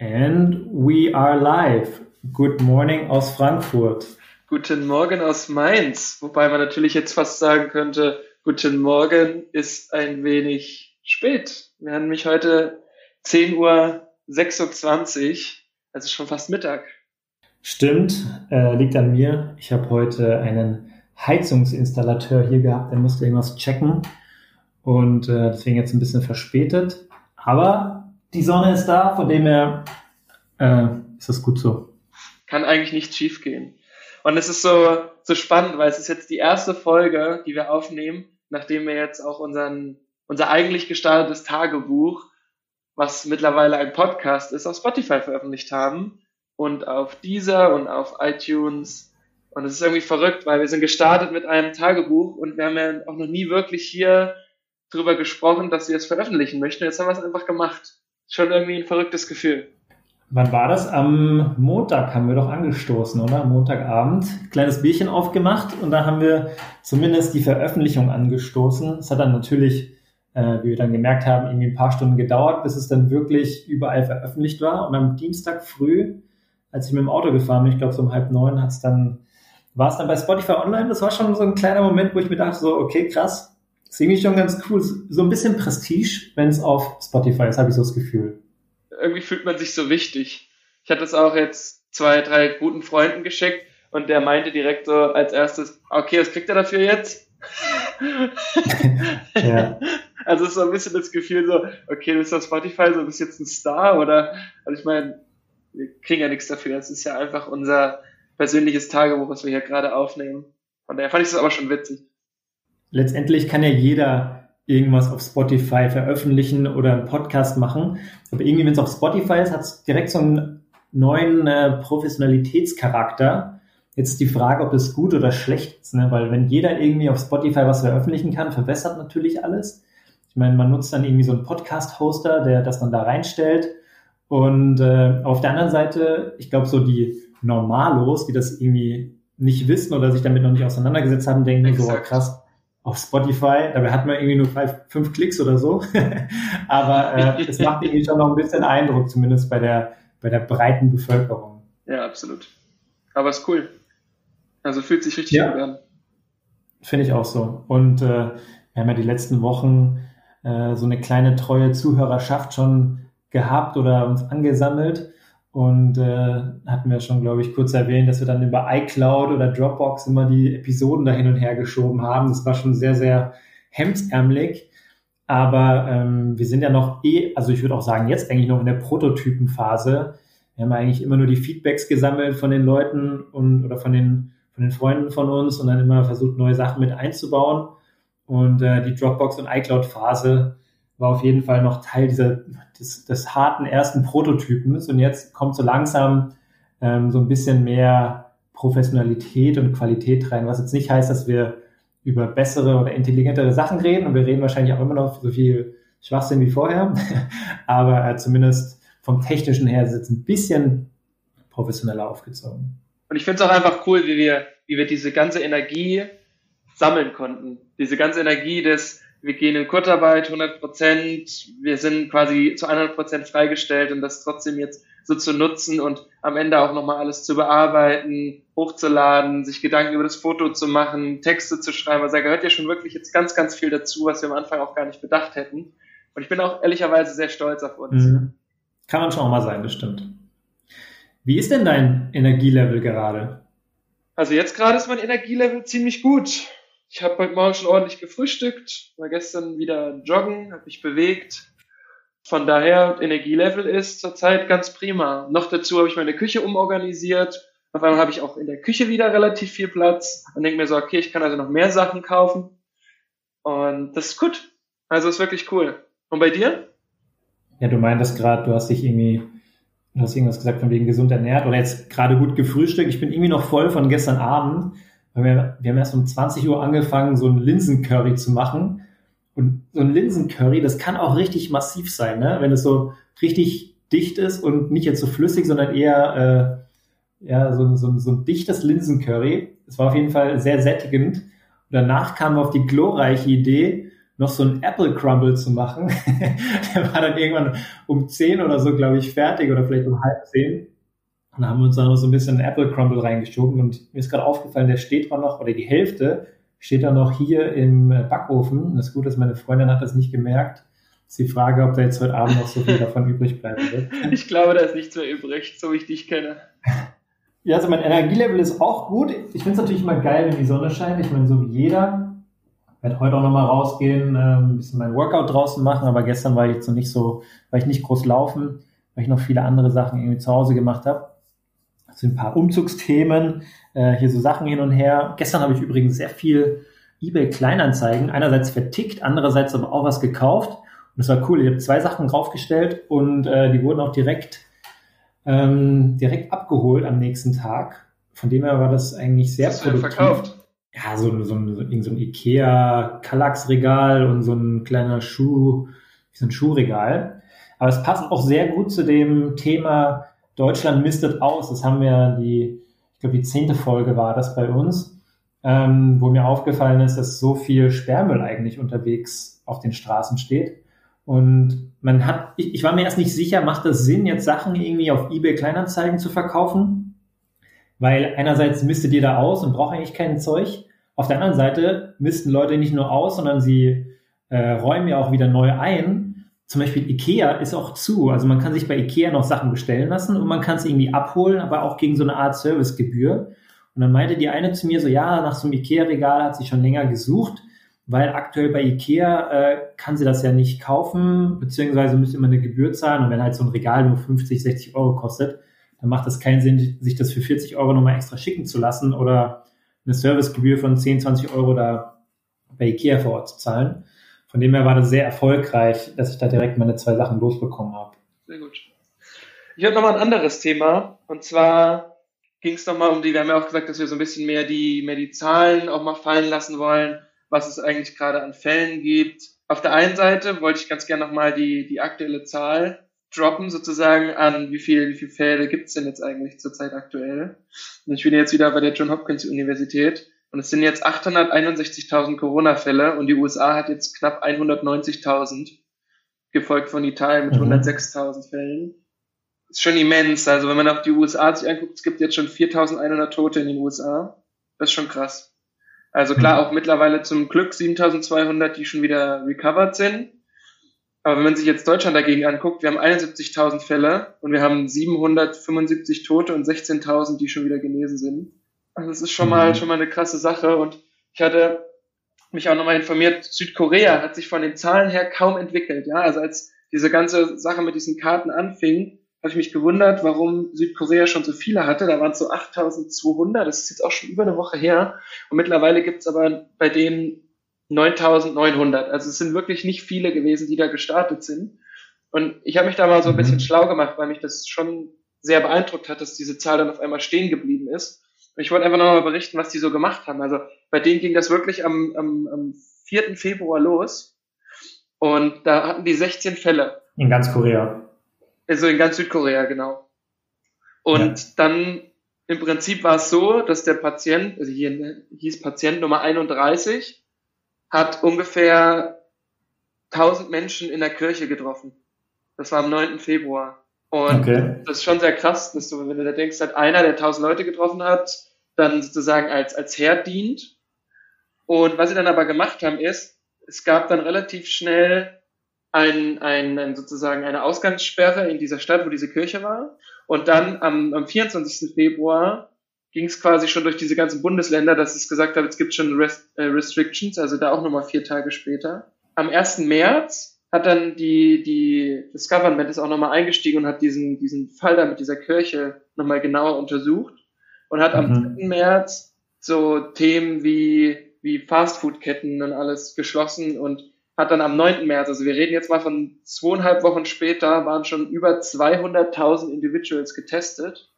And we are live. Good morning aus Frankfurt. Guten Morgen aus Mainz. Wobei man natürlich jetzt fast sagen könnte, guten Morgen ist ein wenig spät. Wir haben nämlich heute 10.26 Uhr, also schon fast Mittag. Stimmt, äh, liegt an mir. Ich habe heute einen Heizungsinstallateur hier gehabt, der musste irgendwas checken und äh, deswegen jetzt ein bisschen verspätet. Aber die Sonne ist da, von dem her äh, ist das gut so. Kann eigentlich nichts schiefgehen. Und es ist so, so spannend, weil es ist jetzt die erste Folge, die wir aufnehmen, nachdem wir jetzt auch unseren, unser eigentlich gestartetes Tagebuch, was mittlerweile ein Podcast ist, auf Spotify veröffentlicht haben und auf Deezer und auf iTunes. Und es ist irgendwie verrückt, weil wir sind gestartet mit einem Tagebuch und wir haben ja auch noch nie wirklich hier drüber gesprochen, dass wir es veröffentlichen möchten. Jetzt haben wir es einfach gemacht schon irgendwie ein verrücktes Gefühl. Wann war das? Am Montag haben wir doch angestoßen, oder? Am Montagabend. Kleines Bierchen aufgemacht und da haben wir zumindest die Veröffentlichung angestoßen. Es hat dann natürlich, äh, wie wir dann gemerkt haben, irgendwie ein paar Stunden gedauert, bis es dann wirklich überall veröffentlicht war. Und am Dienstag früh, als ich mit dem Auto gefahren bin, ich glaube so um halb neun, hat es dann, war es dann bei Spotify online. Das war schon so ein kleiner Moment, wo ich mir dachte, so, okay, krass, ist irgendwie schon ganz cool. So ein bisschen Prestige, wenn es auf Spotify ist, habe ich so das Gefühl. Irgendwie fühlt man sich so wichtig. Ich hatte es auch jetzt zwei, drei guten Freunden geschickt und der meinte direkt so als erstes, okay, was kriegt er dafür jetzt? ja. Also es ist so ein bisschen das Gefühl so, okay, du bist auf Spotify, so bist jetzt ein Star oder, also ich meine, wir kriegen ja nichts dafür. Es ist ja einfach unser persönliches Tagebuch, was wir hier gerade aufnehmen. Von daher fand ich es aber schon witzig letztendlich kann ja jeder irgendwas auf Spotify veröffentlichen oder einen Podcast machen. Aber irgendwie, wenn es auf Spotify ist, hat es direkt so einen neuen äh, Professionalitätscharakter. Jetzt ist die Frage, ob es gut oder schlecht ist, ne? weil wenn jeder irgendwie auf Spotify was veröffentlichen kann, verbessert natürlich alles. Ich meine, man nutzt dann irgendwie so einen Podcast-Hoster, der das dann da reinstellt. Und äh, auf der anderen Seite, ich glaube, so die Normalos, die das irgendwie nicht wissen oder sich damit noch nicht auseinandergesetzt haben, denken Exakt. so, oh, krass, auf Spotify. Dabei hat man irgendwie nur fünf, fünf Klicks oder so. Aber äh, es macht irgendwie schon noch ein bisschen Eindruck, zumindest bei der, bei der breiten Bevölkerung. Ja, absolut. Aber ist cool. Also fühlt sich richtig ja. gut an. Finde ich auch so. Und äh, wir haben ja die letzten Wochen äh, so eine kleine treue Zuhörerschaft schon gehabt oder uns angesammelt. Und äh, hatten wir schon, glaube ich, kurz erwähnt, dass wir dann über iCloud oder Dropbox immer die Episoden da hin und her geschoben haben. Das war schon sehr, sehr hemdsärmelig. Aber ähm, wir sind ja noch eh, also ich würde auch sagen, jetzt eigentlich noch in der Prototypenphase. Wir haben eigentlich immer nur die Feedbacks gesammelt von den Leuten und oder von den, von den Freunden von uns und dann immer versucht, neue Sachen mit einzubauen. Und äh, die Dropbox und iCloud-Phase war auf jeden Fall noch Teil dieser, des, des harten ersten Prototypens und jetzt kommt so langsam ähm, so ein bisschen mehr Professionalität und Qualität rein, was jetzt nicht heißt, dass wir über bessere oder intelligentere Sachen reden und wir reden wahrscheinlich auch immer noch so viel Schwachsinn wie vorher, aber äh, zumindest vom technischen her ist es ein bisschen professioneller aufgezogen. Und ich finde es auch einfach cool, wie wir, wie wir diese ganze Energie sammeln konnten. Diese ganze Energie des, wir gehen in Kurzarbeit 100 Prozent, wir sind quasi zu 100 Prozent freigestellt und das trotzdem jetzt so zu nutzen und am Ende auch nochmal alles zu bearbeiten, hochzuladen, sich Gedanken über das Foto zu machen, Texte zu schreiben. Also da gehört ja schon wirklich jetzt ganz, ganz viel dazu, was wir am Anfang auch gar nicht bedacht hätten. Und ich bin auch ehrlicherweise sehr stolz auf uns. Mhm. Kann man schon auch mal sein, das stimmt. Wie ist denn dein Energielevel gerade? Also jetzt gerade ist mein Energielevel ziemlich gut. Ich habe heute Morgen schon ordentlich gefrühstückt, war gestern wieder joggen, habe mich bewegt. Von daher, Energielevel ist zurzeit ganz prima. Noch dazu habe ich meine Küche umorganisiert. Auf einmal habe ich auch in der Küche wieder relativ viel Platz und denke mir so, okay, ich kann also noch mehr Sachen kaufen. Und das ist gut. Also ist wirklich cool. Und bei dir? Ja, du meintest gerade, du hast dich irgendwie, du hast irgendwas gesagt von wegen gesund ernährt oder jetzt gerade gut gefrühstückt. Ich bin irgendwie noch voll von gestern Abend wir, wir haben erst um 20 Uhr angefangen, so ein Linsencurry zu machen. Und so ein Linsencurry, das kann auch richtig massiv sein, ne? wenn es so richtig dicht ist und nicht jetzt so flüssig, sondern eher äh, ja, so, so, so ein dichtes Linsencurry. Es war auf jeden Fall sehr sättigend. Und danach kam auf die glorreiche Idee, noch so ein Apple Crumble zu machen. der war dann irgendwann um zehn oder so, glaube ich, fertig oder vielleicht um halb zehn. Und dann haben wir uns dann noch so ein bisschen Apple Crumble reingeschoben und mir ist gerade aufgefallen, der steht zwar noch, oder die Hälfte steht da noch hier im Backofen. Und das ist gut, dass meine Freundin hat das nicht gemerkt. Das ist die Frage, ob da jetzt heute Abend noch so viel davon übrig bleiben wird. Ich glaube, da ist nichts mehr übrig, so wie ich dich kenne. Ja, also mein Energielevel ist auch gut. Ich finde es natürlich immer geil, wenn die Sonne scheint. Ich meine, so wie jeder. Ich werde heute auch nochmal rausgehen, ähm, ein bisschen mein Workout draußen machen, aber gestern war ich jetzt noch nicht so, war ich nicht groß laufen, weil ich noch viele andere Sachen irgendwie zu Hause gemacht habe. Das sind ein paar Umzugsthemen, äh, hier so Sachen hin und her. Gestern habe ich übrigens sehr viel eBay Kleinanzeigen, einerseits vertickt, andererseits aber auch was gekauft. Und das war cool. Ich habe zwei Sachen draufgestellt und äh, die wurden auch direkt ähm, direkt abgeholt am nächsten Tag. Von dem her war das eigentlich sehr Was produktiv. verkauft? Ja, so, so, so, so ein Ikea Kallax-Regal und so ein kleiner Schuh, so ein Schuhregal. Aber es passt auch sehr gut zu dem Thema Deutschland mistet aus. Das haben wir die, ich glaube, die zehnte Folge war das bei uns, ähm, wo mir aufgefallen ist, dass so viel Sperrmüll eigentlich unterwegs auf den Straßen steht. Und man hat, ich, ich war mir erst nicht sicher, macht das Sinn, jetzt Sachen irgendwie auf eBay Kleinanzeigen zu verkaufen? Weil einerseits mistet ihr da aus und braucht eigentlich kein Zeug. Auf der anderen Seite misten Leute nicht nur aus, sondern sie äh, räumen ja auch wieder neu ein. Zum Beispiel Ikea ist auch zu. Also man kann sich bei Ikea noch Sachen bestellen lassen und man kann es irgendwie abholen, aber auch gegen so eine Art Servicegebühr. Und dann meinte die eine zu mir so, ja, nach so einem Ikea-Regal hat sie schon länger gesucht weil aktuell bei Ikea äh, kann sie das ja nicht kaufen, beziehungsweise müsste immer eine Gebühr zahlen. Und wenn halt so ein Regal nur 50, 60 Euro kostet, dann macht das keinen Sinn, sich das für 40 Euro nochmal extra schicken zu lassen oder eine Servicegebühr von 10, 20 Euro da bei Ikea vor Ort zu zahlen. Von dem her war das sehr erfolgreich, dass ich da direkt meine zwei Sachen losbekommen habe. Sehr gut. Ich habe nochmal ein anderes Thema. Und zwar ging es nochmal um die, wir haben ja auch gesagt, dass wir so ein bisschen mehr die, mehr die Zahlen auch mal fallen lassen wollen was es eigentlich gerade an Fällen gibt. Auf der einen Seite wollte ich ganz gerne nochmal die, die aktuelle Zahl droppen, sozusagen an, wie viel, wie viele Fälle gibt es denn jetzt eigentlich zurzeit aktuell. Und ich bin jetzt wieder bei der John Hopkins Universität und es sind jetzt 861.000 Corona-Fälle und die USA hat jetzt knapp 190.000, gefolgt von Italien mit mhm. 106.000 Fällen. Das ist schon immens. Also wenn man auf die USA sich anguckt, es gibt jetzt schon 4.100 Tote in den USA. Das ist schon krass. Also klar, mhm. auch mittlerweile zum Glück 7200, die schon wieder recovered sind. Aber wenn man sich jetzt Deutschland dagegen anguckt, wir haben 71.000 Fälle und wir haben 775 Tote und 16.000, die schon wieder genesen sind. Also das ist schon mhm. mal, schon mal eine krasse Sache. Und ich hatte mich auch nochmal informiert, Südkorea hat sich von den Zahlen her kaum entwickelt. Ja, also als diese ganze Sache mit diesen Karten anfing, habe ich mich gewundert, warum Südkorea schon so viele hatte. Da waren es so 8200, das ist jetzt auch schon über eine Woche her. Und mittlerweile gibt es aber bei denen 9900. Also es sind wirklich nicht viele gewesen, die da gestartet sind. Und ich habe mich da mal so ein bisschen mhm. schlau gemacht, weil mich das schon sehr beeindruckt hat, dass diese Zahl dann auf einmal stehen geblieben ist. Ich wollte einfach nochmal berichten, was die so gemacht haben. Also bei denen ging das wirklich am, am, am 4. Februar los. Und da hatten die 16 Fälle. In ganz Korea. Also in ganz Südkorea, genau. Und ja. dann im Prinzip war es so, dass der Patient, also hier hieß Patient Nummer 31, hat ungefähr 1000 Menschen in der Kirche getroffen. Das war am 9. Februar. Und okay. das ist schon sehr krass, dass du, wenn du da denkst, dass einer, der 1000 Leute getroffen hat, dann sozusagen als, als Herd dient. Und was sie dann aber gemacht haben, ist, es gab dann relativ schnell ein, ein, ein, sozusagen eine Ausgangssperre in dieser Stadt, wo diese Kirche war. Und dann am, am 24. Februar ging es quasi schon durch diese ganzen Bundesländer, dass es gesagt hat, es gibt schon Rest, äh, Restrictions, also da auch nochmal vier Tage später. Am 1. März hat dann die, die, das Government ist auch nochmal eingestiegen und hat diesen, diesen Fall da mit dieser Kirche nochmal genauer untersucht und hat mhm. am 3. März so Themen wie, wie Fastfood-Ketten und alles geschlossen und hat dann am 9. März, also wir reden jetzt mal von zweieinhalb Wochen später, waren schon über 200.000 Individuals getestet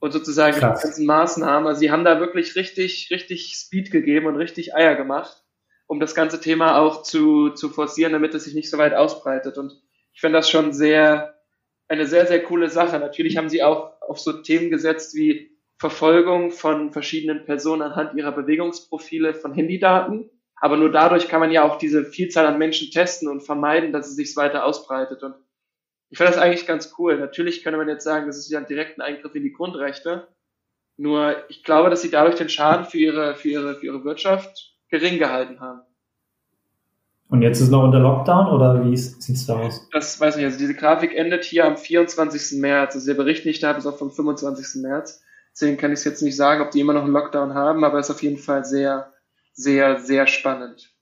und sozusagen die ganzen Maßnahmen. Also sie haben da wirklich richtig, richtig Speed gegeben und richtig Eier gemacht, um das ganze Thema auch zu, zu forcieren, damit es sich nicht so weit ausbreitet. Und ich finde das schon sehr, eine sehr, sehr coole Sache. Natürlich haben sie auch auf so Themen gesetzt wie Verfolgung von verschiedenen Personen anhand ihrer Bewegungsprofile von Handydaten Aber nur dadurch kann man ja auch diese Vielzahl an Menschen testen und vermeiden, dass es sich weiter ausbreitet. Und ich finde das eigentlich ganz cool. Natürlich könnte man jetzt sagen, das ist ja ein direkten Eingriff in die Grundrechte. Nur ich glaube, dass sie dadurch den Schaden für ihre, für ihre, für ihre Wirtschaft gering gehalten haben. Und jetzt ist noch unter Lockdown oder wie sieht es da aus? Das weiß ich nicht. Also diese Grafik endet hier am 24. März. Also der Bericht, den ich da habe, ist auch vom 25. März. Deswegen kann ich es jetzt nicht sagen, ob die immer noch einen Lockdown haben, aber es ist auf jeden Fall sehr, sehr, sehr spannend.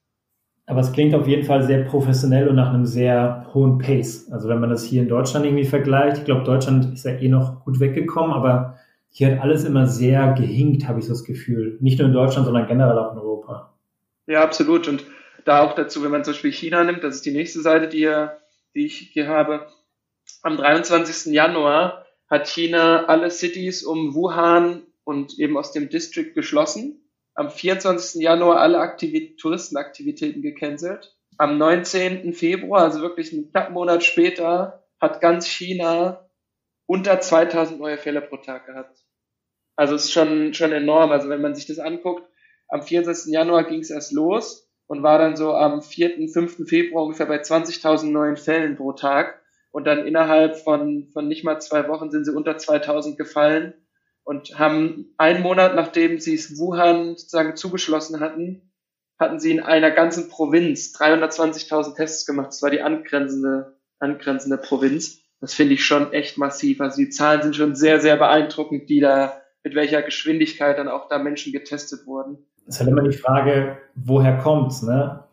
Aber es klingt auf jeden Fall sehr professionell und nach einem sehr hohen Pace. Also wenn man das hier in Deutschland irgendwie vergleicht, ich glaube, Deutschland ist ja eh noch gut weggekommen, aber hier hat alles immer sehr gehinkt, habe ich so das Gefühl. Nicht nur in Deutschland, sondern generell auch in Europa. Ja, absolut. Und da auch dazu, wenn man zum Beispiel China nimmt, das ist die nächste Seite, die, die ich hier habe. Am 23. Januar hat China alle Cities um Wuhan und eben aus dem District geschlossen. Am 24. Januar alle Aktivit Touristenaktivitäten gecancelt. Am 19. Februar, also wirklich einen knappen Monat später, hat ganz China unter 2000 neue Fälle pro Tag gehabt. Also es ist schon, schon enorm. Also wenn man sich das anguckt, am 24. Januar ging es erst los und war dann so am 4., 5. Februar ungefähr bei 20.000 neuen Fällen pro Tag. Und dann innerhalb von, von nicht mal zwei Wochen sind sie unter 2000 gefallen und haben einen Monat, nachdem sie es Wuhan sozusagen zugeschlossen hatten, hatten sie in einer ganzen Provinz 320.000 Tests gemacht. Das war die angrenzende, angrenzende Provinz. Das finde ich schon echt massiv. Also die Zahlen sind schon sehr, sehr beeindruckend, die da, mit welcher Geschwindigkeit dann auch da Menschen getestet wurden ist halt immer die Frage, woher kommt's, ne?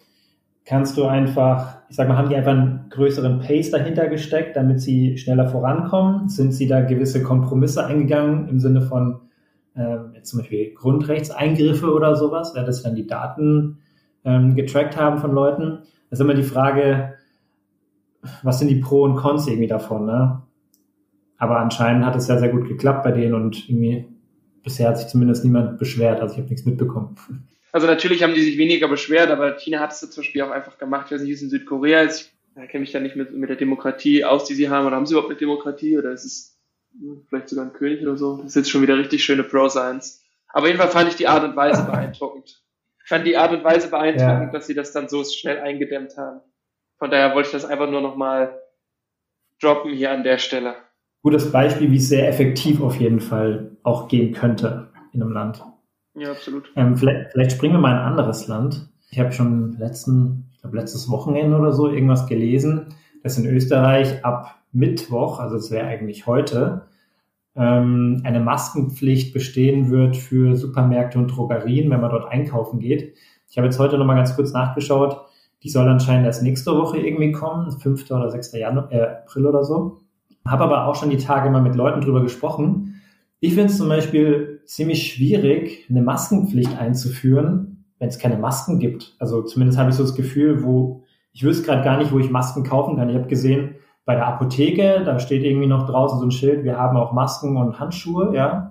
Kannst du einfach, ich sag mal, haben die einfach einen größeren Pace dahinter gesteckt, damit sie schneller vorankommen? Sind sie da gewisse Kompromisse eingegangen im Sinne von jetzt zum Beispiel Grundrechtseingriffe oder sowas, ja, dass dann die Daten ähm, getrackt haben von Leuten? Das ist immer die Frage, was sind die Pro und Cons irgendwie davon, ne? Aber anscheinend hat es ja sehr gut geklappt bei denen und irgendwie bisher hat sich zumindest niemand beschwert, also ich habe nichts mitbekommen. Also natürlich haben die sich weniger beschwert, aber China hat es zum Beispiel auch einfach gemacht, ich weiß nicht, wie es in Südkorea ist. Ich kenne mich da nicht mit, mit der Demokratie aus, die sie haben, oder haben sie überhaupt eine Demokratie, oder ist es vielleicht sogar ein König oder so? Das ist jetzt schon wieder richtig schöne Pro-Science. Aber jedenfalls fand ich die Art und Weise beeindruckend. Ich fand die Art und Weise beeindruckend, ja. dass sie das dann so schnell eingedämmt haben. Von daher wollte ich das einfach nur nochmal droppen hier an der Stelle gutes Beispiel, wie es sehr effektiv auf jeden Fall auch gehen könnte in einem Land. Ja, absolut. Ähm, vielleicht, vielleicht springen wir mal in ein anderes Land. Ich habe schon letzten, ich glaube letztes Wochenende oder so irgendwas gelesen, dass in Österreich ab Mittwoch, also es wäre eigentlich heute, ähm, eine Maskenpflicht bestehen wird für Supermärkte und Drogerien, wenn man dort einkaufen geht. Ich habe jetzt heute nochmal ganz kurz nachgeschaut. Die soll anscheinend erst nächste Woche irgendwie kommen, 5. oder 6. Januar, äh, April oder so. Habe aber auch schon die Tage mal mit Leuten drüber gesprochen. Ich finde es zum Beispiel ziemlich schwierig, eine Maskenpflicht einzuführen, wenn es keine Masken gibt. Also zumindest habe ich so das Gefühl, wo ich wüsste gerade gar nicht, wo ich Masken kaufen kann. Ich habe gesehen, bei der Apotheke, da steht irgendwie noch draußen so ein Schild, wir haben auch Masken und Handschuhe, ja.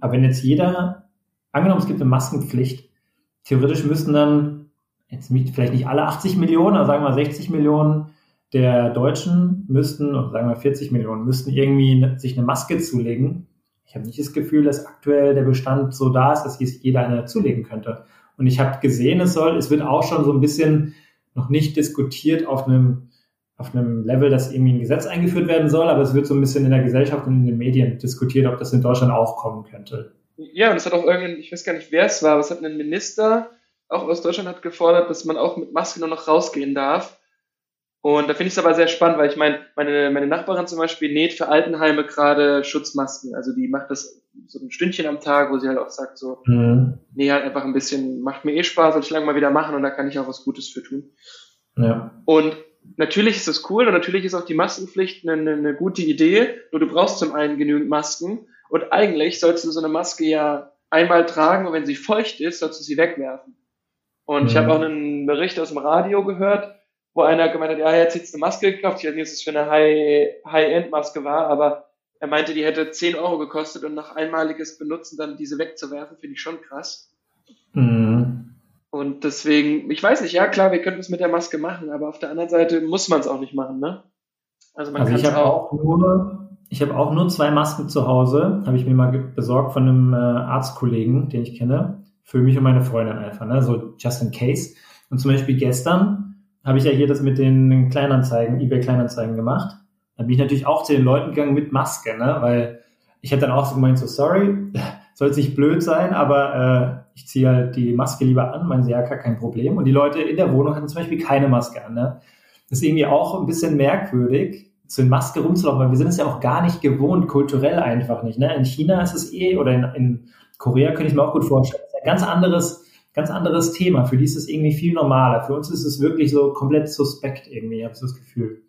Aber wenn jetzt jeder, angenommen es gibt eine Maskenpflicht, theoretisch müssten dann, jetzt vielleicht nicht alle 80 Millionen, aber sagen wir 60 Millionen der Deutschen müssten, oder sagen wir 40 Millionen, müssten irgendwie sich eine Maske zulegen. Ich habe nicht das Gefühl, dass aktuell der Bestand so da ist, dass jeder eine zulegen könnte. Und ich habe gesehen, es soll, es wird auch schon so ein bisschen noch nicht diskutiert auf einem, auf einem Level, dass irgendwie ein Gesetz eingeführt werden soll, aber es wird so ein bisschen in der Gesellschaft und in den Medien diskutiert, ob das in Deutschland auch kommen könnte. Ja, und es hat auch irgendein, ich weiß gar nicht, wer es war, aber es hat ein Minister auch aus Deutschland hat gefordert, dass man auch mit Maske nur noch rausgehen darf. Und da finde ich es aber sehr spannend, weil ich meine, meine, meine Nachbarin zum Beispiel näht für Altenheime gerade Schutzmasken. Also die macht das so ein Stündchen am Tag, wo sie halt auch sagt so, mhm. nee, halt einfach ein bisschen, macht mir eh Spaß, soll ich lange mal wieder machen und da kann ich auch was Gutes für tun. Ja. Und natürlich ist das cool und natürlich ist auch die Maskenpflicht eine, eine gute Idee, nur du brauchst zum einen genügend Masken und eigentlich sollst du so eine Maske ja einmal tragen und wenn sie feucht ist, sollst du sie wegwerfen. Und mhm. ich habe auch einen Bericht aus dem Radio gehört, wo einer gemeint hat, ja, er hat jetzt eine Maske gekauft. Ich weiß nicht, was das für eine High-End-Maske war, aber er meinte, die hätte 10 Euro gekostet und nach einmaliges Benutzen dann diese wegzuwerfen, finde ich schon krass. Mhm. Und deswegen, ich weiß nicht, ja klar, wir könnten es mit der Maske machen, aber auf der anderen Seite muss man es auch nicht machen, ne? Also man also kann ich habe auch, auch nur, ich habe auch nur zwei Masken zu Hause, habe ich mir mal besorgt von einem äh, Arztkollegen, den ich kenne, für mich und meine Freundin einfach, ne? So just in case. Und zum Beispiel gestern habe ich ja hier das mit den Kleinanzeigen, eBay Kleinanzeigen gemacht. Dann bin ich natürlich auch zu den Leuten gegangen mit Maske, ne? weil ich hätte dann auch so gemeint, so sorry, soll es nicht blöd sein, aber äh, ich ziehe halt die Maske lieber an, mein ja kein Problem. Und die Leute in der Wohnung hatten zum Beispiel keine Maske an. Ne? Das ist irgendwie auch ein bisschen merkwürdig, so in Maske rumzulaufen, weil wir sind es ja auch gar nicht gewohnt, kulturell einfach nicht. Ne? In China ist es eh, oder in, in Korea könnte ich mir auch gut vorstellen, ist ein ganz anderes, ganz anderes Thema. Für die ist es irgendwie viel normaler. Für uns ist es wirklich so komplett suspekt irgendwie, habe ich so das Gefühl.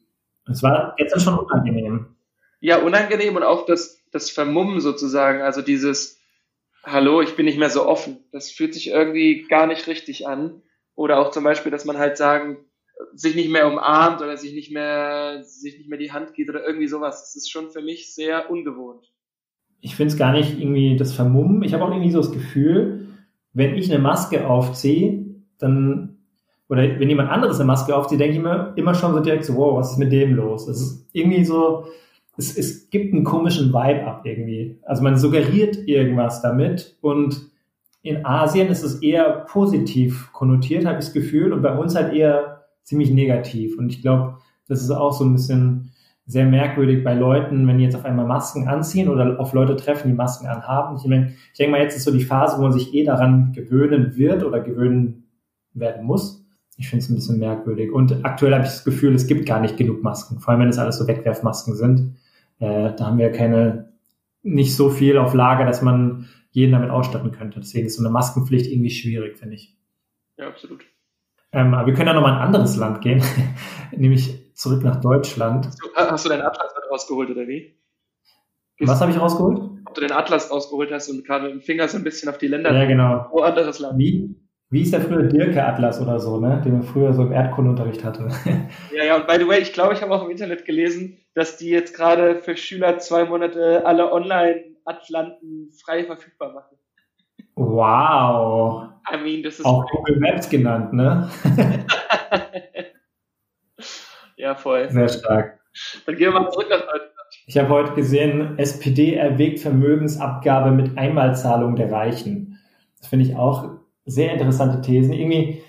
Es war jetzt schon unangenehm. Ja, unangenehm und auch das, das Vermummen sozusagen, also dieses, hallo, ich bin nicht mehr so offen. Das fühlt sich irgendwie gar nicht richtig an. Oder auch zum Beispiel, dass man halt sagen, sich nicht mehr umarmt oder sich nicht mehr, sich nicht mehr die Hand geht oder irgendwie sowas. Das ist schon für mich sehr ungewohnt. Ich finde es gar nicht irgendwie das Vermummen. Ich habe auch irgendwie so das Gefühl, wenn ich eine Maske aufziehe, dann, oder wenn jemand anderes eine Maske aufzieht, denke ich mir immer schon so direkt so, wow, was ist mit dem los? Das ist irgendwie so, es, es gibt einen komischen Vibe ab irgendwie. Also man suggeriert irgendwas damit und in Asien ist es eher positiv konnotiert, habe ich das Gefühl, und bei uns halt eher ziemlich negativ. Und ich glaube, das ist auch so ein bisschen sehr merkwürdig bei Leuten, wenn die jetzt auf einmal Masken anziehen oder auf Leute treffen, die Masken anhaben. Ich, meine, ich denke mal, jetzt ist so die Phase, wo man sich eh daran gewöhnen wird oder gewöhnen werden muss. Ich finde es ein bisschen merkwürdig. Und aktuell habe ich das Gefühl, es gibt gar nicht genug Masken, vor allem wenn es alles so Wegwerfmasken sind. Äh, da haben wir keine, nicht so viel auf Lager, dass man jeden damit ausstatten könnte. Deswegen ist so eine Maskenpflicht irgendwie schwierig, finde ich. Ja, absolut. Ähm, aber wir können ja nochmal in ein anderes Land gehen, nämlich zurück nach Deutschland. Hast du, hast du deinen Atlas rausgeholt oder wie? Gehst Was habe ich rausgeholt? Ob du den Atlas rausgeholt hast und gerade mit dem Finger so ein bisschen auf die Länder. Ja, genau. Wo anderes Land. Wie? Wie ist der früher Dirke-Atlas oder so, ne? den man früher so im Erdkundeunterricht hatte. Ja, ja, und by the way, ich glaube, ich habe auch im Internet gelesen, dass die jetzt gerade für Schüler zwei Monate alle Online-Atlanten frei verfügbar machen. Wow. I mean, das ist auch Google Maps genannt, ne? ja, voll. Sehr stark. Dann gehen wir mal zurück nach Deutschland. Ich habe heute gesehen, SPD erwägt Vermögensabgabe mit Einmalzahlung der Reichen. Das finde ich auch sehr interessante Thesen. Irgendwie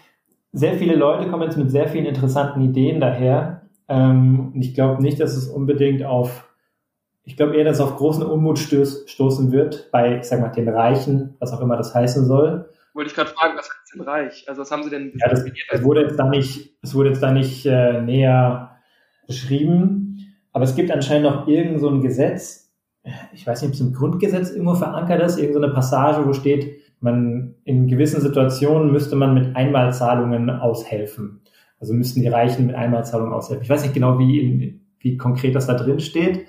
sehr viele Leute kommen jetzt mit sehr vielen interessanten Ideen daher. Ähm, und ich glaube nicht, dass es unbedingt auf, ich glaube eher, dass es auf großen Unmut stöß, stoßen wird bei, ich sag mal, den Reichen, was auch immer das heißen soll. Wollte ich gerade fragen, was heißt denn reich? Also was haben Sie denn ja, das, das wurde jetzt da nicht, es wurde jetzt da nicht äh, näher beschrieben, aber es gibt anscheinend noch irgend so ein Gesetz, ich weiß nicht, ob es im Grundgesetz irgendwo verankert ist, irgendeine so Passage, wo steht, man in gewissen Situationen müsste man mit Einmalzahlungen aushelfen. Also müssten die Reichen mit Einmalzahlungen aushelfen. Ich weiß nicht genau, wie, wie konkret das da drin steht,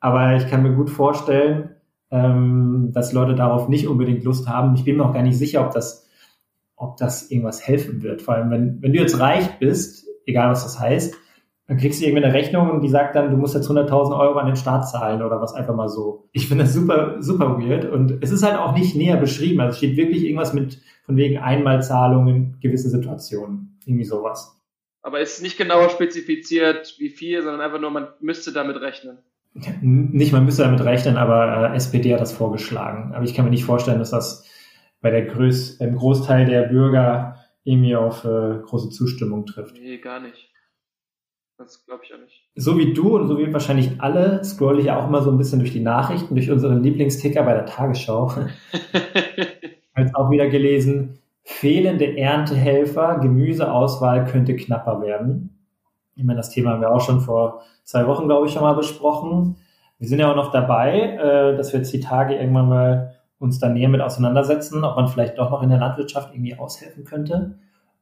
aber ich kann mir gut vorstellen, ähm, dass Leute darauf nicht unbedingt Lust haben. Ich bin mir auch gar nicht sicher, ob das, ob das irgendwas helfen wird. Vor allem, wenn, wenn du jetzt reich bist, egal was das heißt, dann kriegst du irgendwie eine Rechnung und die sagt dann, du musst jetzt 100.000 Euro an den Staat zahlen oder was einfach mal so. Ich finde das super, super weird und es ist halt auch nicht näher beschrieben. Also es steht wirklich irgendwas mit von wegen Einmalzahlungen in gewissen Situationen. Irgendwie sowas. Aber es ist nicht genauer spezifiziert, wie viel, sondern einfach nur, man müsste damit rechnen. Nicht, man müsste damit rechnen, aber äh, SPD hat das vorgeschlagen. Aber ich kann mir nicht vorstellen, dass das bei der Größ im Großteil der Bürger irgendwie auf äh, große Zustimmung trifft. Nee, gar nicht. Das glaube ich auch nicht. So wie du und so wie wahrscheinlich alle scroll ich auch immer so ein bisschen durch die Nachrichten, durch unseren Lieblingsticker bei der Tagesschau. Jetzt auch wieder gelesen, fehlende Erntehelfer, Gemüseauswahl könnte knapper werden. Ich meine, das Thema haben wir auch schon vor zwei Wochen, glaube ich, schon mal besprochen. Wir sind ja auch noch dabei, äh, dass wir jetzt die Tage irgendwann mal uns da näher mit auseinandersetzen, ob man vielleicht doch noch in der Landwirtschaft irgendwie aushelfen könnte.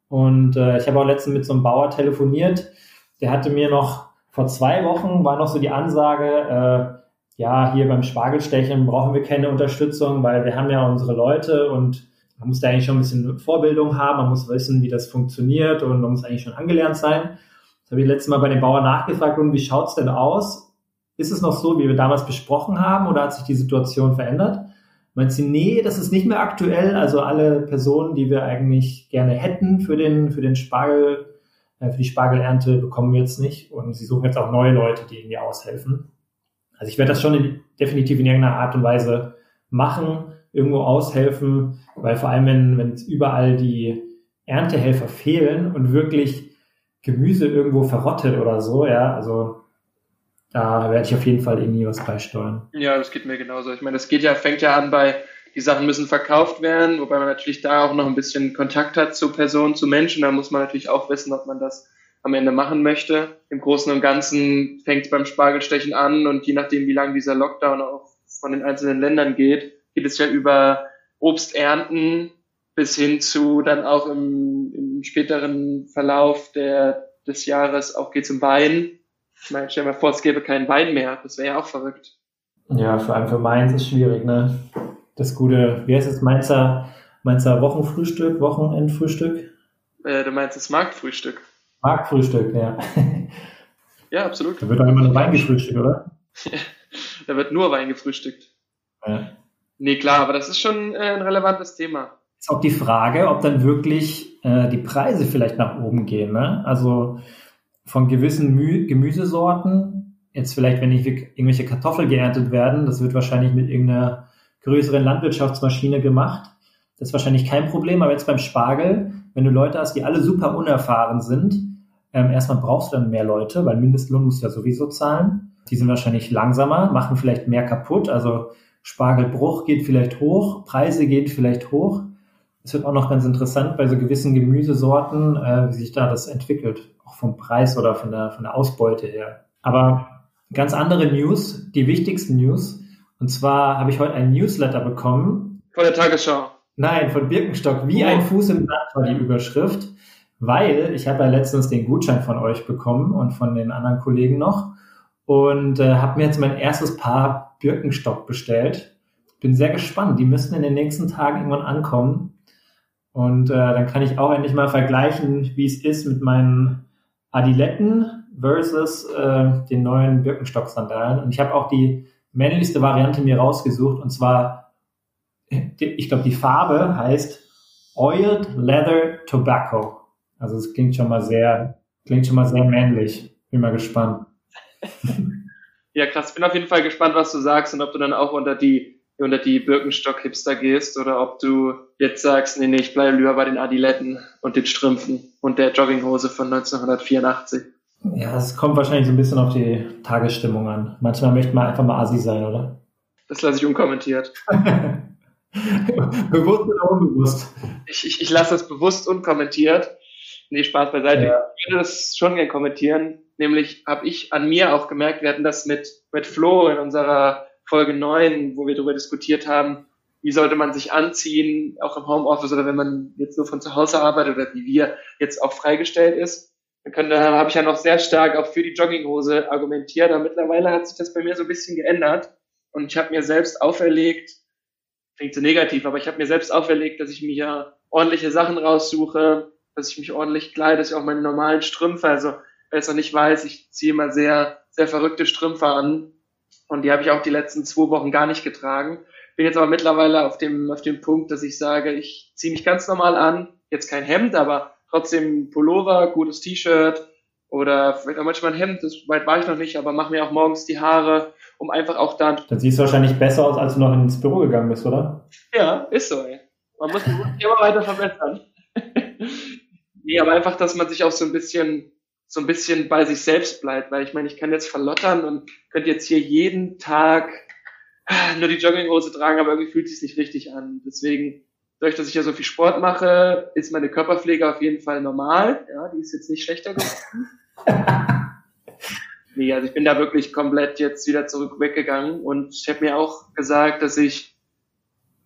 Und äh, ich habe auch letztens mit so einem Bauer telefoniert, der hatte mir noch vor zwei Wochen war noch so die Ansage, äh, ja, hier beim Spargelstechen brauchen wir keine Unterstützung, weil wir haben ja unsere Leute und man muss da eigentlich schon ein bisschen Vorbildung haben, man muss wissen, wie das funktioniert und man muss eigentlich schon angelernt sein. Habe ich letztes Mal bei den Bauern nachgefragt, und wie schaut's denn aus? Ist es noch so, wie wir damals besprochen haben, oder hat sich die Situation verändert? Meint sie, nee, das ist nicht mehr aktuell. Also alle Personen, die wir eigentlich gerne hätten für den, für den Spargel, äh, für die Spargelernte bekommen wir jetzt nicht. Und sie suchen jetzt auch neue Leute, die ihnen aushelfen. Also ich werde das schon in, definitiv in irgendeiner Art und Weise machen, irgendwo aushelfen, weil vor allem, wenn, wenn überall die Erntehelfer fehlen und wirklich Gemüse irgendwo verrottet oder so, ja, also da werde ich auf jeden Fall irgendwie was beisteuern. Ja, das geht mir genauso. Ich meine, das geht ja, fängt ja an bei, die Sachen müssen verkauft werden, wobei man natürlich da auch noch ein bisschen Kontakt hat zu Personen, zu Menschen. Da muss man natürlich auch wissen, ob man das am Ende machen möchte. Im Großen und Ganzen fängt es beim Spargelstechen an und je nachdem, wie lange dieser Lockdown auch von den einzelnen Ländern geht, geht es ja über Obsternten bis hin zu dann auch im, im späteren Verlauf der, des Jahres auch geht zum Wein. Ich meine, stell dir mal vor, es gäbe keinen Wein mehr. Das wäre ja auch verrückt. Ja, vor allem für Mainz ist schwierig, ne? Das gute, wie heißt es, Mainzer, Mainzer Wochenfrühstück, Wochenendfrühstück? Äh, du meinst das Marktfrühstück? Marktfrühstück, ja. Ja, absolut. Da wird doch immer nur Wein gefrühstückt, oder? da wird nur Wein gefrühstückt. Ja. Nee, klar, aber das ist schon äh, ein relevantes Thema. Ist auch die Frage, ob dann wirklich äh, die Preise vielleicht nach oben gehen. Ne? Also von gewissen Mü Gemüsesorten, jetzt vielleicht, wenn nicht irgendwelche Kartoffeln geerntet werden, das wird wahrscheinlich mit irgendeiner größeren Landwirtschaftsmaschine gemacht. Das ist wahrscheinlich kein Problem, aber jetzt beim Spargel, wenn du Leute hast, die alle super unerfahren sind, ähm, erstmal brauchst du dann mehr Leute, weil Mindestlohn muss ja sowieso zahlen. Die sind wahrscheinlich langsamer, machen vielleicht mehr kaputt. Also Spargelbruch geht vielleicht hoch, Preise gehen vielleicht hoch. Es wird auch noch ganz interessant bei so gewissen Gemüsesorten, äh, wie sich da das entwickelt, auch vom Preis oder von der, von der Ausbeute her. Aber ganz andere News, die wichtigsten News. Und zwar habe ich heute ein Newsletter bekommen. Von der Tagesschau. Nein, von Birkenstock. Wie oh. ein Fuß im Sand war die Überschrift. Weil ich habe ja letztens den Gutschein von euch bekommen und von den anderen Kollegen noch. Und äh, habe mir jetzt mein erstes Paar Birkenstock bestellt. Bin sehr gespannt. Die müssen in den nächsten Tagen irgendwann ankommen. Und äh, dann kann ich auch endlich mal vergleichen, wie es ist mit meinen Adiletten versus äh, den neuen Birkenstock-Sandalen. Und ich habe auch die männlichste Variante mir rausgesucht. Und zwar, ich glaube, die Farbe heißt Oiled Leather Tobacco. Also es klingt schon mal sehr, klingt schon mal sehr männlich. Bin mal gespannt. ja, krass. Bin auf jeden Fall gespannt, was du sagst und ob du dann auch unter die unter die Birkenstock-Hipster gehst oder ob du jetzt sagst, nee, nee, ich bleibe lieber bei den Adiletten und den Strümpfen und der Jogginghose von 1984. Ja, es kommt wahrscheinlich so ein bisschen auf die Tagesstimmung an. Manchmal möchte man einfach mal Asi sein, oder? Das lasse ich unkommentiert. bewusst oder unbewusst? Ich, ich, ich lasse das bewusst unkommentiert. Nee, Spaß beiseite. Ja. Ich würde das schon gerne kommentieren. Nämlich habe ich an mir auch gemerkt, wir hatten das mit, mit Flo in unserer Folge 9, wo wir darüber diskutiert haben, wie sollte man sich anziehen, auch im Homeoffice oder wenn man jetzt nur von zu Hause arbeitet oder wie wir jetzt auch freigestellt ist. Dann da habe ich ja noch sehr stark auch für die Jogginghose argumentiert, aber mittlerweile hat sich das bei mir so ein bisschen geändert und ich habe mir selbst auferlegt, klingt so negativ, aber ich habe mir selbst auferlegt, dass ich mir ja ordentliche Sachen raussuche, dass ich mich ordentlich kleide, dass ich auch meine normalen Strümpfe, also wer es noch nicht weiß, ich ziehe immer sehr, sehr verrückte Strümpfe an, und die habe ich auch die letzten zwei Wochen gar nicht getragen. Bin jetzt aber mittlerweile auf dem, auf dem Punkt, dass ich sage, ich ziehe mich ganz normal an. Jetzt kein Hemd, aber trotzdem Pullover, gutes T-Shirt oder vielleicht auch manchmal ein Hemd. Das weit war ich noch nicht, aber mache mir auch morgens die Haare, um einfach auch dann. Dann siehst du wahrscheinlich besser aus, als du noch ins Büro gegangen bist, oder? Ja, ist so, ey. Man muss sich immer weiter verbessern. nee, aber einfach, dass man sich auch so ein bisschen so ein bisschen bei sich selbst bleibt, weil ich meine, ich kann jetzt verlottern und könnte jetzt hier jeden Tag nur die Jogginghose tragen, aber irgendwie fühlt es sich nicht richtig an. Deswegen, dadurch, dass ich ja so viel Sport mache, ist meine Körperpflege auf jeden Fall normal. Ja, die ist jetzt nicht schlechter geworden. nee, also ich bin da wirklich komplett jetzt wieder zurück weggegangen und ich habe mir auch gesagt, dass ich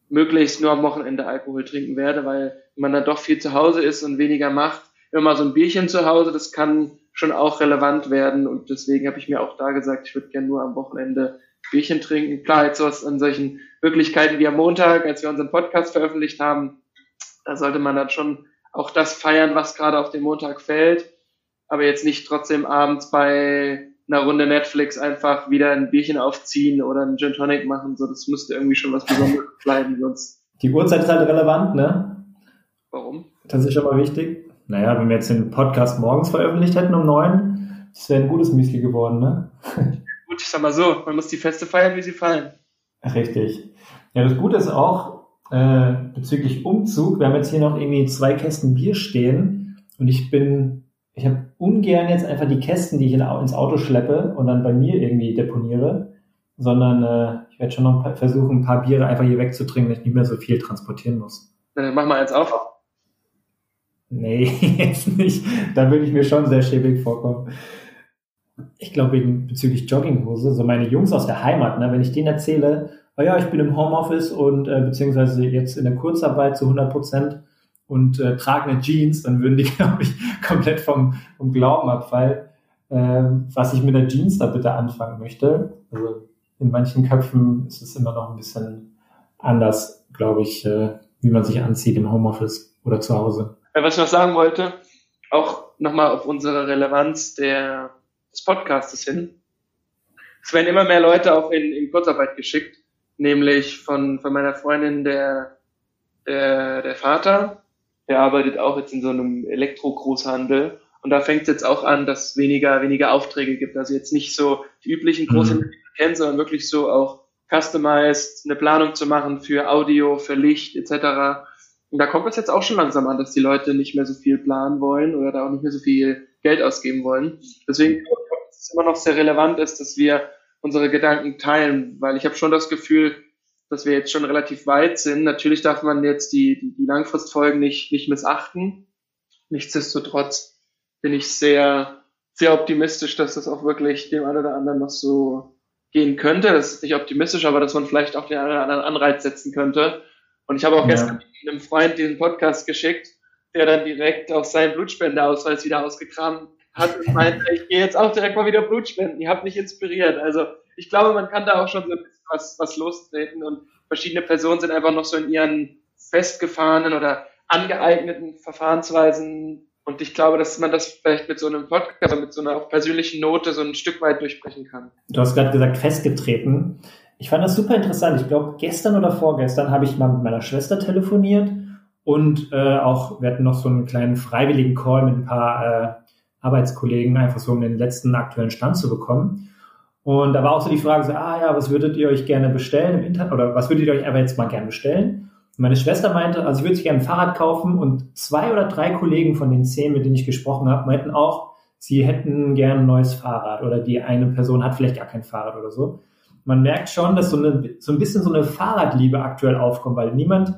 möglichst nur am Wochenende Alkohol trinken werde, weil man dann doch viel zu Hause ist und weniger macht, immer so ein Bierchen zu Hause, das kann schon auch relevant werden und deswegen habe ich mir auch da gesagt, ich würde gerne nur am Wochenende Bierchen trinken. Klar, jetzt sowas an solchen Möglichkeiten wie am Montag, als wir unseren Podcast veröffentlicht haben, da sollte man dann schon auch das feiern, was gerade auf den Montag fällt, aber jetzt nicht trotzdem abends bei einer Runde Netflix einfach wieder ein Bierchen aufziehen oder einen Gin Tonic machen, so das müsste irgendwie schon was Besonderes bleiben, sonst. Die Uhrzeit ist halt relevant, ne? Warum? Das ist mal wichtig. Naja, wenn wir jetzt den Podcast morgens veröffentlicht hätten um neun, das wäre ein gutes Müsli geworden, ne? Gut, ich sag mal so, man muss die Feste feiern, wie sie fallen. Richtig. Ja, das Gute ist auch, äh, bezüglich Umzug. Wir haben jetzt hier noch irgendwie zwei Kästen Bier stehen und ich bin, ich habe ungern jetzt einfach die Kästen, die ich in, ins Auto schleppe und dann bei mir irgendwie deponiere, sondern äh, ich werde schon noch versuchen, ein paar Biere einfach hier wegzutrinken, dass ich nicht mehr so viel transportieren muss. Dann mach mal eins auf. Nee, jetzt nicht. Da würde ich mir schon sehr schäbig vorkommen. Ich glaube, bezüglich Jogginghose, so meine Jungs aus der Heimat, ne, wenn ich denen erzähle, oh ja, ich bin im Homeoffice und äh, beziehungsweise jetzt in der Kurzarbeit zu 100 Prozent und äh, trage eine Jeans, dann würden die, glaube ich, komplett vom, vom Glauben abfallen, äh, was ich mit der Jeans da bitte anfangen möchte. Also in manchen Köpfen ist es immer noch ein bisschen anders, glaube ich, äh, wie man sich anzieht im Homeoffice oder zu Hause. Was ich noch sagen wollte, auch nochmal auf unsere Relevanz der, des Podcastes hin. Es werden immer mehr Leute auch in, in Kurzarbeit geschickt nämlich von, von meiner Freundin der, der, der Vater, der arbeitet auch jetzt in so einem Elektro-Großhandel und da fängt es jetzt auch an, dass es weniger, weniger Aufträge gibt. Also jetzt nicht so die üblichen Großhändler, mhm. kennt, sondern wirklich so auch customized, eine Planung zu machen für Audio, für Licht etc. Und da kommt es jetzt auch schon langsam an, dass die Leute nicht mehr so viel planen wollen oder da auch nicht mehr so viel Geld ausgeben wollen. Deswegen ist es immer noch sehr relevant ist, dass wir unsere Gedanken teilen, weil ich habe schon das Gefühl, dass wir jetzt schon relativ weit sind. Natürlich darf man jetzt die, die, die Langfristfolgen nicht, nicht missachten. Nichtsdestotrotz bin ich sehr, sehr optimistisch, dass das auch wirklich dem einen oder anderen noch so gehen könnte. Das ist nicht optimistisch, aber dass man vielleicht auch den einen oder anderen Anreiz setzen könnte. Und ich habe auch ja. gestern einem Freund diesen Podcast geschickt, der dann direkt auf seinen Blutspendeausweis wieder ausgekramt hat und meinte, ich gehe jetzt auch direkt mal wieder Blut spenden. Ihr habt mich inspiriert. Also ich glaube, man kann da auch schon so ein bisschen was, was lostreten und verschiedene Personen sind einfach noch so in ihren festgefahrenen oder angeeigneten Verfahrensweisen und ich glaube, dass man das vielleicht mit so einem Podcast, mit so einer persönlichen Note so ein Stück weit durchbrechen kann. Du hast gerade gesagt, festgetreten. Ich fand das super interessant. Ich glaube, gestern oder vorgestern habe ich mal mit meiner Schwester telefoniert und äh, auch, wir hatten noch so einen kleinen freiwilligen Call mit ein paar äh, Arbeitskollegen, einfach so um den letzten aktuellen Stand zu bekommen. Und da war auch so die Frage, so, ah ja, was würdet ihr euch gerne bestellen im Internet oder was würdet ihr euch einfach jetzt mal gerne bestellen? Und meine Schwester meinte, also sie würde sich gerne ein Fahrrad kaufen und zwei oder drei Kollegen von den zehn, mit denen ich gesprochen habe, meinten auch, sie hätten gerne ein neues Fahrrad oder die eine Person hat vielleicht gar kein Fahrrad oder so. Man merkt schon, dass so, eine, so ein bisschen so eine Fahrradliebe aktuell aufkommt, weil niemand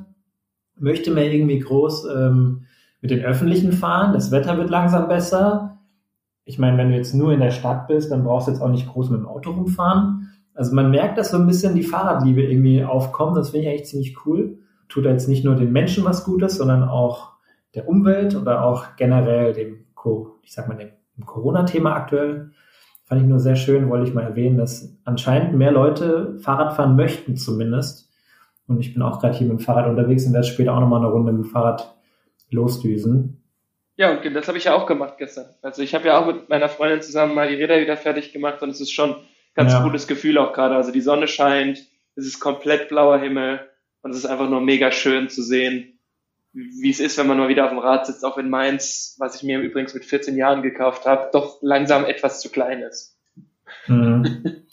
möchte mehr irgendwie groß ähm, mit den Öffentlichen fahren. Das Wetter wird langsam besser ich meine, wenn du jetzt nur in der Stadt bist, dann brauchst du jetzt auch nicht groß mit dem Auto rumfahren. Also man merkt, dass so ein bisschen die Fahrradliebe irgendwie aufkommt. Das finde ich eigentlich ziemlich cool. Tut jetzt nicht nur den Menschen was Gutes, sondern auch der Umwelt oder auch generell dem, ich sag mal, dem Corona-Thema aktuell. Fand ich nur sehr schön, wollte ich mal erwähnen, dass anscheinend mehr Leute Fahrrad fahren möchten zumindest. Und ich bin auch gerade hier mit dem Fahrrad unterwegs und werde später auch nochmal eine Runde mit dem Fahrrad losdüsen. Ja, und das habe ich ja auch gemacht gestern. Also ich habe ja auch mit meiner Freundin zusammen mal die Räder wieder fertig gemacht und es ist schon ein ganz ja. gutes Gefühl auch gerade. Also die Sonne scheint, es ist komplett blauer Himmel und es ist einfach nur mega schön zu sehen, wie es ist, wenn man mal wieder auf dem Rad sitzt, auch in Mainz, was ich mir übrigens mit 14 Jahren gekauft habe, doch langsam etwas zu klein ist. Mhm.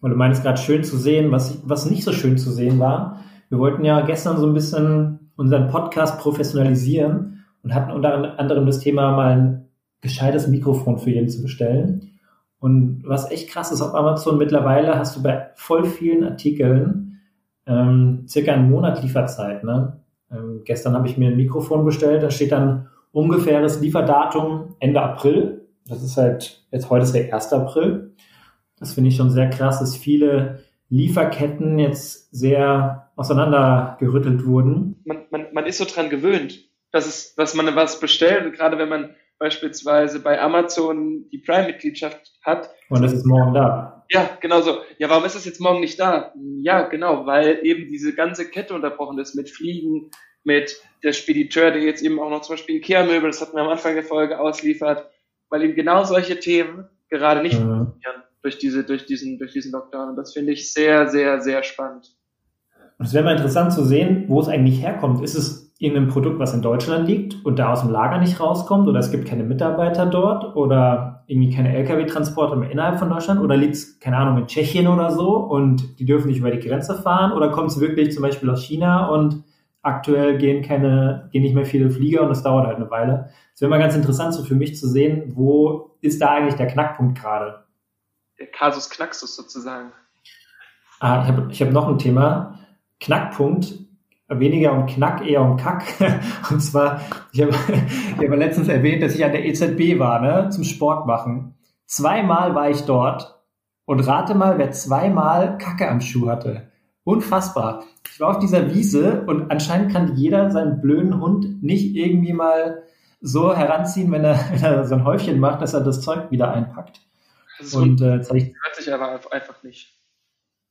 Und du meinst gerade schön zu sehen, was, was nicht so schön zu sehen war. Wir wollten ja gestern so ein bisschen unseren Podcast professionalisieren und hatten unter anderem das Thema, mal ein gescheites Mikrofon für jeden zu bestellen. Und was echt krass ist, auf Amazon mittlerweile hast du bei voll vielen Artikeln ähm, circa einen Monat Lieferzeit. Ne? Ähm, gestern habe ich mir ein Mikrofon bestellt, da steht dann ungefähres Lieferdatum Ende April. Das ist halt, jetzt heute ist der 1. April. Das finde ich schon sehr krass, dass viele Lieferketten jetzt sehr auseinandergerüttelt wurden. Man, man, man ist so dran gewöhnt dass, es, dass man was bestellt. Gerade wenn man beispielsweise bei Amazon die Prime-Mitgliedschaft hat. Und das ist morgen da. Ja, genau so. Ja, warum ist das jetzt morgen nicht da? Ja, genau, weil eben diese ganze Kette unterbrochen ist mit Fliegen, mit der Spediteur, der jetzt eben auch noch zum Beispiel Ikea-Möbel, das hatten wir am Anfang der Folge ausliefert, weil eben genau solche Themen gerade nicht mhm. funktionieren durch diese, durch diesen, durch diesen Lockdown. Und das finde ich sehr, sehr, sehr spannend. Und es wäre mal interessant zu sehen, wo es eigentlich herkommt. Ist es irgendein Produkt, was in Deutschland liegt und da aus dem Lager nicht rauskommt oder es gibt keine Mitarbeiter dort oder irgendwie keine Lkw-Transporte mehr innerhalb von Deutschland oder liegt es, keine Ahnung, in Tschechien oder so und die dürfen nicht über die Grenze fahren oder kommt es wirklich zum Beispiel aus China und aktuell gehen keine, gehen nicht mehr viele Flieger und es dauert halt eine Weile. Es wäre mal ganz interessant so für mich zu sehen, wo ist da eigentlich der Knackpunkt gerade? Der Kasus Knaxus sozusagen. Ah, ich habe ich hab noch ein Thema. Knackpunkt weniger um Knack, eher um Kack. Und zwar, ich habe, ich habe letztens erwähnt, dass ich an der EZB war, ne, zum Sport machen. Zweimal war ich dort und rate mal, wer zweimal Kacke am Schuh hatte. Unfassbar. Ich war auf dieser Wiese und anscheinend kann jeder seinen blöden Hund nicht irgendwie mal so heranziehen, wenn er, wenn er so ein Häufchen macht, dass er das Zeug wieder einpackt. Das und äh, das hört sich aber einfach nicht.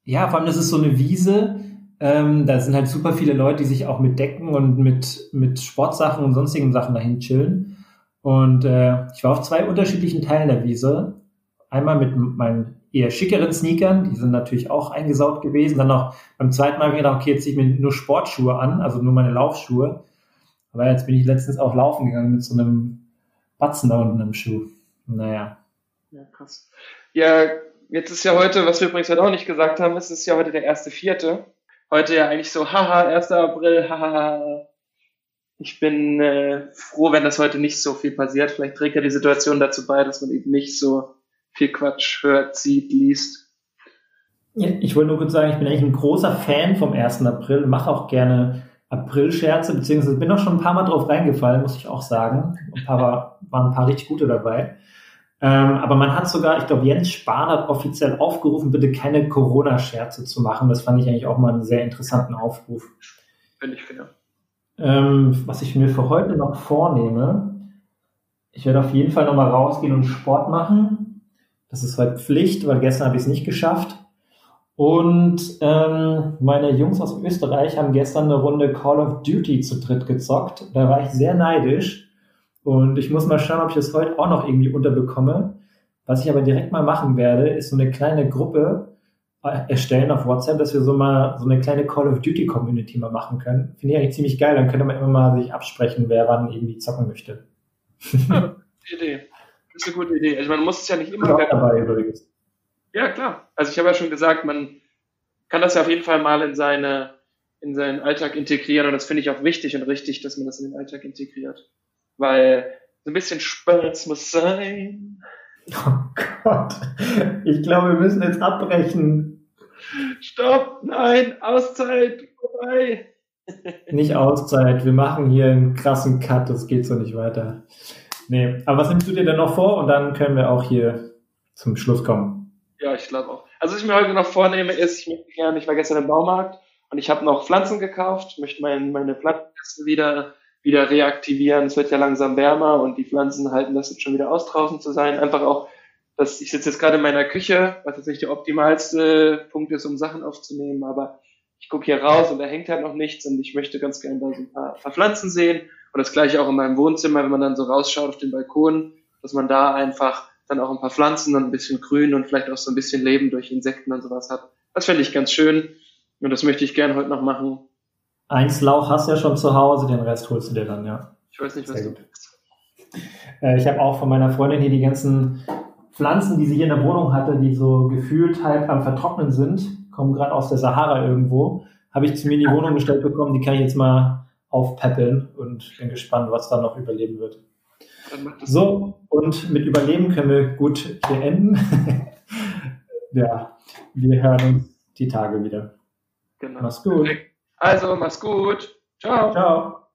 Ja, vor allem, das ist so eine Wiese, ähm, da sind halt super viele Leute, die sich auch mit Decken und mit, mit Sportsachen und sonstigen Sachen dahin chillen. Und äh, ich war auf zwei unterschiedlichen Teilen der Wiese. Einmal mit meinen eher schickeren Sneakern, die sind natürlich auch eingesaut gewesen. Dann noch beim zweiten Mal habe ich gedacht, okay, jetzt ziehe ich mir nur Sportschuhe an, also nur meine Laufschuhe. Aber jetzt bin ich letztens auch laufen gegangen mit so einem Batzen da unten im Schuh. Naja. Ja, krass. Ja, jetzt ist ja heute, was wir übrigens heute auch nicht gesagt haben, es ist ja heute der erste Vierte heute ja eigentlich so, haha, 1. April, haha. Ich bin äh, froh, wenn das heute nicht so viel passiert. Vielleicht trägt ja die Situation dazu bei, dass man eben nicht so viel Quatsch hört, sieht, liest. Ja, ich wollte nur kurz sagen, ich bin eigentlich ein großer Fan vom 1. April, mache auch gerne April-Scherze, beziehungsweise bin auch schon ein paar Mal drauf reingefallen, muss ich auch sagen. Ein paar war, waren ein paar richtig gute dabei. Ähm, aber man hat sogar, ich glaube, Jens Spahn hat offiziell aufgerufen, bitte keine Corona-Scherze zu machen. Das fand ich eigentlich auch mal einen sehr interessanten Aufruf. Finde ich, genau. Ähm, was ich mir für heute noch vornehme, ich werde auf jeden Fall nochmal rausgehen und Sport machen. Das ist heute Pflicht, weil gestern habe ich es nicht geschafft. Und ähm, meine Jungs aus Österreich haben gestern eine Runde Call of Duty zu dritt gezockt. Da war ich sehr neidisch und ich muss mal schauen, ob ich das heute auch noch irgendwie unterbekomme. Was ich aber direkt mal machen werde, ist so eine kleine Gruppe äh, erstellen auf WhatsApp, dass wir so mal so eine kleine Call of Duty Community mal machen können. Finde ich eigentlich ziemlich geil. Dann könnte man immer mal sich absprechen, wer wann irgendwie zocken möchte. Ja, Idee. Das ist eine gute Idee. Also man muss es ja nicht immer. dabei übrigens. Ja, klar. Also ich habe ja schon gesagt, man kann das ja auf jeden Fall mal in seine in seinen Alltag integrieren und das finde ich auch wichtig und richtig, dass man das in den Alltag integriert weil so ein bisschen Spaß muss sein. Oh Gott, ich glaube, wir müssen jetzt abbrechen. Stopp, nein, Auszeit, vorbei. Nicht Auszeit, wir machen hier einen krassen Cut, das geht so nicht weiter. Nee, aber was nimmst du dir denn noch vor und dann können wir auch hier zum Schluss kommen. Ja, ich glaube auch. Also was ich mir heute noch vornehme ist, ich möchte gerne, ich war gestern im Baumarkt und ich habe noch Pflanzen gekauft, möchte mein, meine Pflanzen wieder wieder reaktivieren. Es wird ja langsam wärmer und die Pflanzen halten das jetzt schon wieder aus, draußen zu sein. Einfach auch, dass ich sitze jetzt gerade in meiner Küche, was jetzt nicht der optimalste Punkt ist, um Sachen aufzunehmen, aber ich gucke hier raus und da hängt halt noch nichts und ich möchte ganz gerne da so ein paar, paar Pflanzen sehen. Und das gleiche auch in meinem Wohnzimmer, wenn man dann so rausschaut auf den Balkon, dass man da einfach dann auch ein paar Pflanzen und ein bisschen Grün und vielleicht auch so ein bisschen Leben durch Insekten und sowas hat. Das fände ich ganz schön und das möchte ich gerne heute noch machen. Eins Lauch hast du ja schon zu Hause, den Rest holst du dir dann, ja. Ich weiß nicht, was Sehr gut. Äh, ich habe auch von meiner Freundin hier die ganzen Pflanzen, die sie hier in der Wohnung hatte, die so gefühlt halb am Vertrocknen sind, kommen gerade aus der Sahara irgendwo, habe ich zu mir in die Wohnung gestellt bekommen, die kann ich jetzt mal aufpäppeln und bin gespannt, was da noch überleben wird. So, und mit Überleben können wir gut hier enden. ja, wir hören uns die Tage wieder. Genau. Mach's gut. Perfekt. Also, mach's gut. Ciao. Ciao.